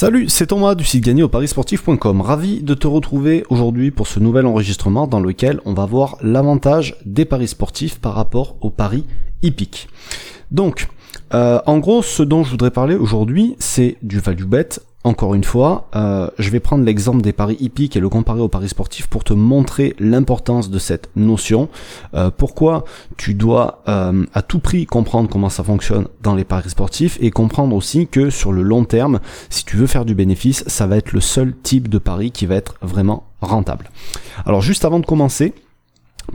Salut, c'est Thomas du site gagné au parisportif.com. Ravi de te retrouver aujourd'hui pour ce nouvel enregistrement dans lequel on va voir l'avantage des paris sportifs par rapport aux paris hippiques. Donc, euh, en gros, ce dont je voudrais parler aujourd'hui, c'est du value bet encore une fois, euh, je vais prendre l'exemple des paris hippiques et le comparer aux paris sportifs pour te montrer l'importance de cette notion. Euh, pourquoi tu dois euh, à tout prix comprendre comment ça fonctionne dans les paris sportifs et comprendre aussi que sur le long terme, si tu veux faire du bénéfice, ça va être le seul type de pari qui va être vraiment rentable. Alors juste avant de commencer,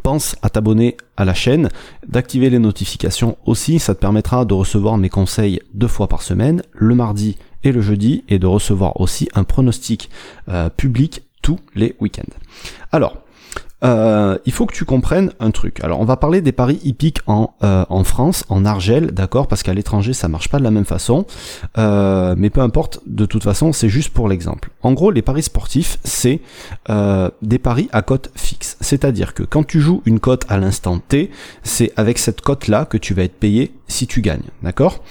pense à t'abonner à la chaîne, d'activer les notifications aussi, ça te permettra de recevoir mes conseils deux fois par semaine, le mardi et le jeudi et de recevoir aussi un pronostic euh, public tous les week-ends. Alors, euh, il faut que tu comprennes un truc. Alors, on va parler des paris hippiques en, euh, en France, en Argel, d'accord, parce qu'à l'étranger, ça marche pas de la même façon. mais peu importe, de toute façon, c'est juste pour l'exemple. En gros, les paris sportifs, c'est des paris à cote fixe. C'est-à-dire que quand tu joues une cote à l'instant T, c'est avec cette cote-là que tu vas être payé si tu gagnes, d'accord?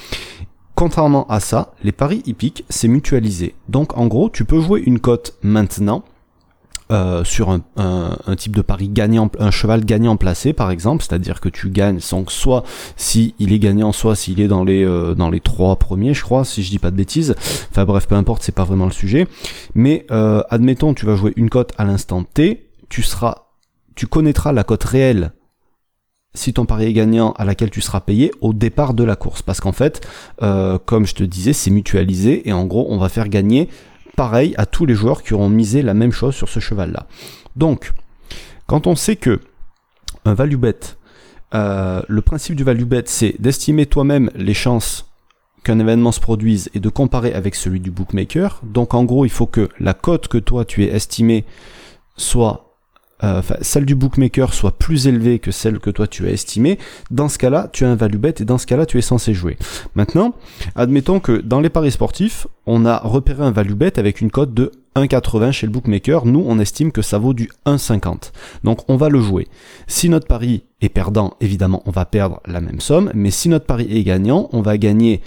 Contrairement à ça, les paris hippiques, c'est mutualisé. Donc en gros, tu peux jouer une cote maintenant euh, sur un, un, type de pari gagnant, un cheval gagnant placé par exemple, c'est-à-dire que tu gagnes donc soit si il est gagnant, soit s'il est dans les euh, dans les trois premiers, je crois, si je dis pas de bêtises. Enfin bref, peu importe, c'est pas vraiment le sujet. Mais euh, admettons, tu vas jouer une cote à l'instant T, tu seras, tu connaîtras la cote réelle si ton pari est gagnant à laquelle tu seras payé au départ de la course. Parce qu'en fait, euh, comme je te disais, c'est mutualisé et en gros, on va faire gagner pareil à tous les joueurs qui auront misé la même chose sur ce cheval-là. Donc, quand on sait que un value bet, euh, le principe du value bet, c'est d'estimer toi-même les chances qu'un événement se produise et de comparer avec celui du bookmaker. Donc en gros, il faut que la cote que toi tu es estimé soit euh, celle du bookmaker soit plus élevée que celle que toi tu as estimée, dans ce cas-là, tu as un value bet et dans ce cas-là, tu es censé jouer. Maintenant, admettons que dans les paris sportifs, on a repéré un value bet avec une cote de 1,80 chez le bookmaker. Nous, on estime que ça vaut du 1,50. Donc, on va le jouer. Si notre pari est perdant, évidemment, on va perdre la même somme. Mais si notre pari est gagnant, on va gagner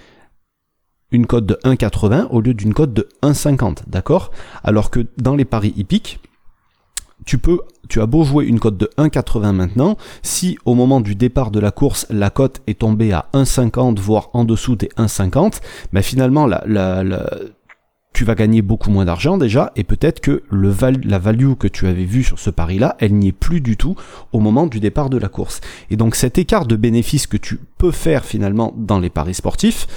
une cote de 1,80 au lieu d'une cote de 1,50. D'accord? Alors que dans les paris hippiques, tu peux, tu as beau jouer une cote de 1,80 maintenant, si au moment du départ de la course, la cote est tombée à 1,50, voire en dessous des 1,50, ben finalement, la, la, la, tu vas gagner beaucoup moins d'argent déjà, et peut-être que la value que tu avais vue sur ce pari-là, elle n'y est plus du tout au moment du départ de la course. Et donc cet écart de bénéfice que tu peux faire finalement dans les paris sportifs,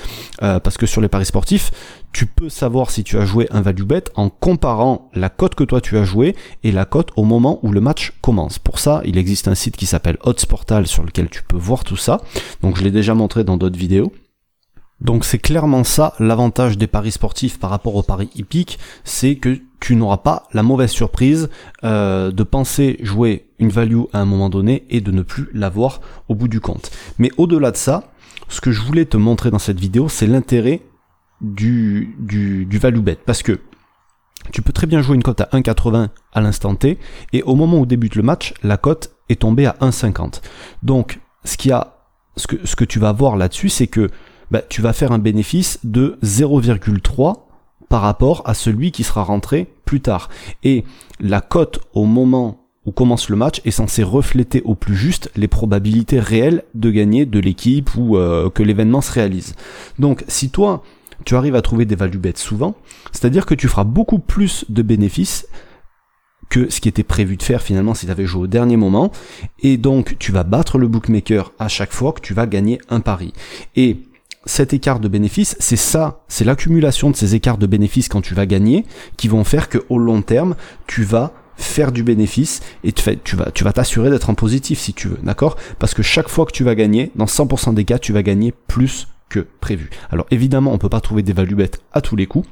euh, parce que sur les paris sportifs, tu peux savoir si tu as joué un value bet en comparant la cote que toi tu as joué et la cote au moment où le match commence. Pour ça, il existe un site qui s'appelle Odds Portal sur lequel tu peux voir tout ça. Donc je l'ai déjà montré dans d'autres vidéos. Donc c'est clairement ça l'avantage des paris sportifs par rapport aux paris hippiques, c'est que tu n'auras pas la mauvaise surprise euh, de penser jouer une value à un moment donné et de ne plus l'avoir au bout du compte. Mais au-delà de ça, ce que je voulais te montrer dans cette vidéo, c'est l'intérêt du, du, du value bet. Parce que tu peux très bien jouer une cote à 1,80 à l'instant T, et au moment où débute le match, la cote est tombée à 1,50. Donc, ce, qui a, ce, que, ce que tu vas voir là-dessus, c'est que bah, tu vas faire un bénéfice de 0,3 par rapport à celui qui sera rentré plus tard. Et la cote au moment où commence le match est censée refléter au plus juste les probabilités réelles de gagner de l'équipe ou euh, que l'événement se réalise. Donc si toi tu arrives à trouver des value bets souvent, c'est-à-dire que tu feras beaucoup plus de bénéfices que ce qui était prévu de faire finalement si tu avais joué au dernier moment et donc tu vas battre le bookmaker à chaque fois que tu vas gagner un pari. Et cet écart de bénéfices, c'est ça, c'est l'accumulation de ces écarts de bénéfices quand tu vas gagner qui vont faire que au long terme, tu vas faire du bénéfice et tu, tu vas tu vas t'assurer d'être en positif si tu veux, d'accord? Parce que chaque fois que tu vas gagner, dans 100% des cas, tu vas gagner plus que prévu. Alors évidemment, on peut pas trouver des value bêtes à tous les coups.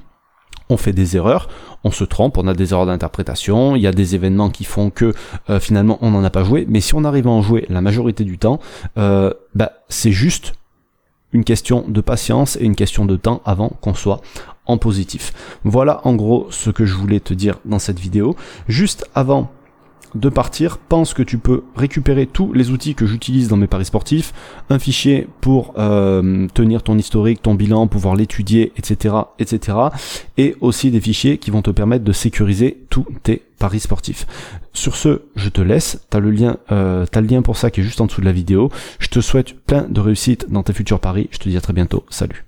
On fait des erreurs, on se trompe, on a des erreurs d'interprétation, il y a des événements qui font que euh, finalement on n'en a pas joué, mais si on arrive à en jouer la majorité du temps, euh, bah, c'est juste une question de patience et une question de temps avant qu'on soit en positif. Voilà en gros ce que je voulais te dire dans cette vidéo. Juste avant de partir, pense que tu peux récupérer tous les outils que j'utilise dans mes paris sportifs, un fichier pour euh, tenir ton historique, ton bilan, pouvoir l'étudier, etc., etc., et aussi des fichiers qui vont te permettre de sécuriser tous tes paris sportifs. Sur ce, je te laisse. T'as le lien, euh, t'as le lien pour ça qui est juste en dessous de la vidéo. Je te souhaite plein de réussite dans tes futurs paris. Je te dis à très bientôt. Salut.